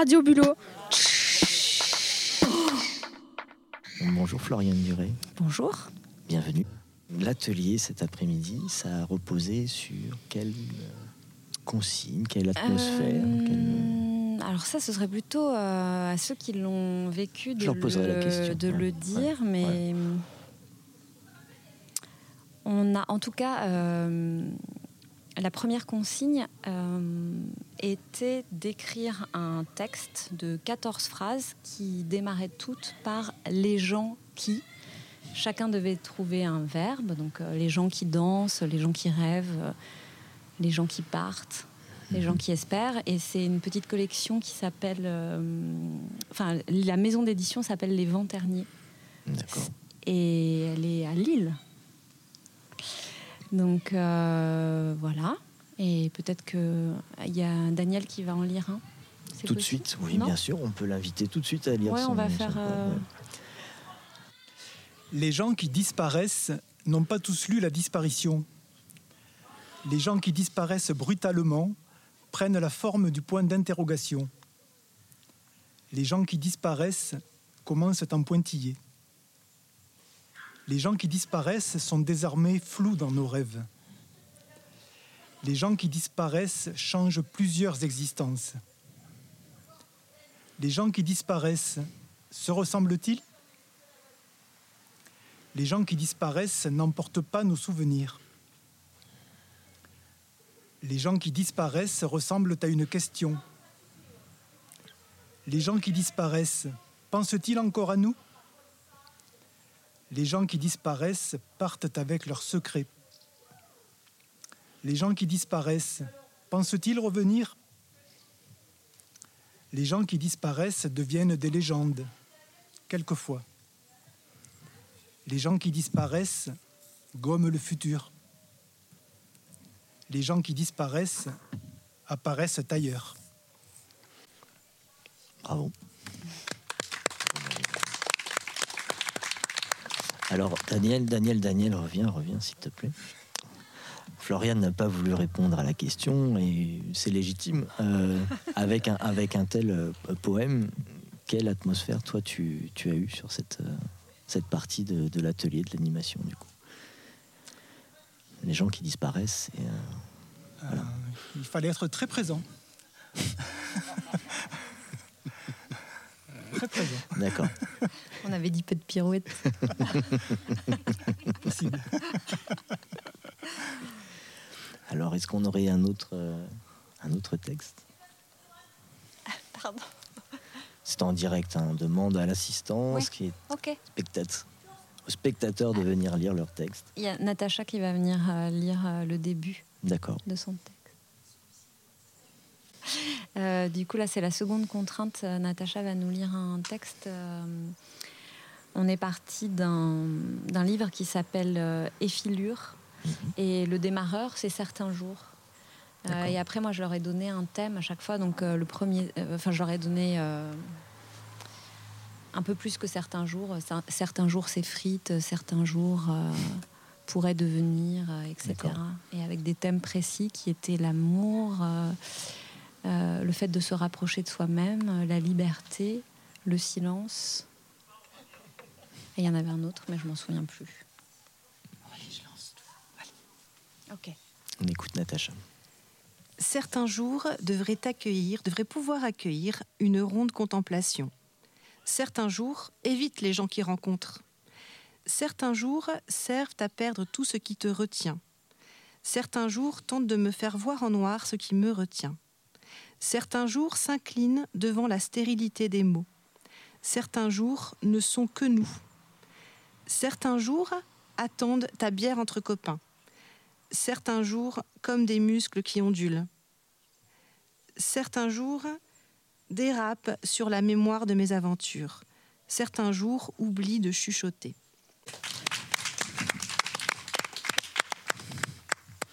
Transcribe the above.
au bulot. Bonjour Floriane Duret. Bonjour. Bienvenue. L'atelier cet après-midi, ça a reposé sur quelle consigne, quelle atmosphère Euh, Alors ça, ce serait plutôt euh, à ceux qui l'ont vécu de, la le, question, de ouais. le dire, mais on a en tout cas euh, la première consigne euh, était d'écrire un texte de 14 phrases qui démarraient toutes par les gens qui. Chacun devait trouver un verbe, donc euh, les gens qui dansent, les gens qui rêvent, euh, les gens qui partent, les gens qui espèrent. Et c'est une petite collection qui s'appelle. euh, enfin, la maison d'édition s'appelle Les Vents Terniers. D'accord. Et elle est à Lille. Donc euh, voilà. Et peut-être qu'il y a Daniel qui va en lire un. C'est Tout de suite, oui, Non bien sûr, on peut l'inviter tout de suite à lire Ouais, son on va son faire, poème, euh. Les gens qui disparaissent n'ont pas tous lu la disparition. Les gens qui disparaissent brutalement prennent la forme du point d'interrogation. Les gens qui disparaissent commencent en pointillé. Les gens qui disparaissent sont désormais flous dans nos rêves. Les gens qui disparaissent changent plusieurs existences. Les gens qui disparaissent se ressemblent-ils? Les gens qui disparaissent n'emportent pas nos souvenirs. Les gens qui disparaissent ressemblent à une question. Les gens qui disparaissent pensent-ils encore à nous? Les gens qui disparaissent partent avec leurs secrets. Les gens qui disparaissent pensent-ils revenir? Les gens qui disparaissent deviennent des légendes, quelquefois. Les gens qui disparaissent gomment le futur. Les gens qui disparaissent apparaissent ailleurs. Bravo. Alors, Daniel, Daniel, Daniel, reviens, reviens, s'il te plaît. Floriane n'a pas voulu répondre à la question et c'est légitime. Euh, avec, un, avec un tel euh, poème, quelle atmosphère, toi, tu, tu as eu sur cette, euh, cette partie de, de l'atelier, de l'animation, du coup? Les gens qui disparaissent, et, euh, Euh, il fallait être très présent. très présent, d'accord. On avait dit peu de pirouettes. possible. Est-ce qu'on aurait un autre, euh, un autre texte Pardon. C'est en direct, hein, on demande à l'assistance qui est Ok. spectateur, aux spectateurs de venir lire leur texte. Il y a Natacha qui va venir euh, lire euh, le début D'accord. de son texte. Euh, du coup, là, c'est la seconde contrainte. Natacha va nous lire un texte. on est parti d'un d'un livre qui s'appelle Effilure. Et le démarreur, c'est certains jours. Euh, et après, moi, je leur ai donné un thème à chaque fois. Donc, euh, le premier, euh, enfin, je leur ai donné euh, un peu plus que certains jours. Cer- Certains jours, c'est frites. Certains jours euh, pourraient devenir, euh, etc. Et avec des thèmes précis qui étaient l'amour, euh, euh, le fait de se rapprocher de soi-même, euh, la liberté, le silence. Et il y en avait un autre, mais je m'en souviens plus. Ok. On écoute Natacha. Certains jours devraient accueillir, devraient pouvoir accueillir une ronde contemplation. Certains jours évitent les gens qui rencontrent. Certains jours servent à perdre tout ce qui te retient. Certains jours tentent de me faire voir en noir ce qui me retient. Certains jours s'inclinent devant la stérilité des mots. Certains jours ne sont que nous. Certains jours attendent ta bière entre copains certains jours comme des muscles qui ondulent. Certains jours dérapent sur la mémoire de mes aventures. Certains jours oublient de chuchoter.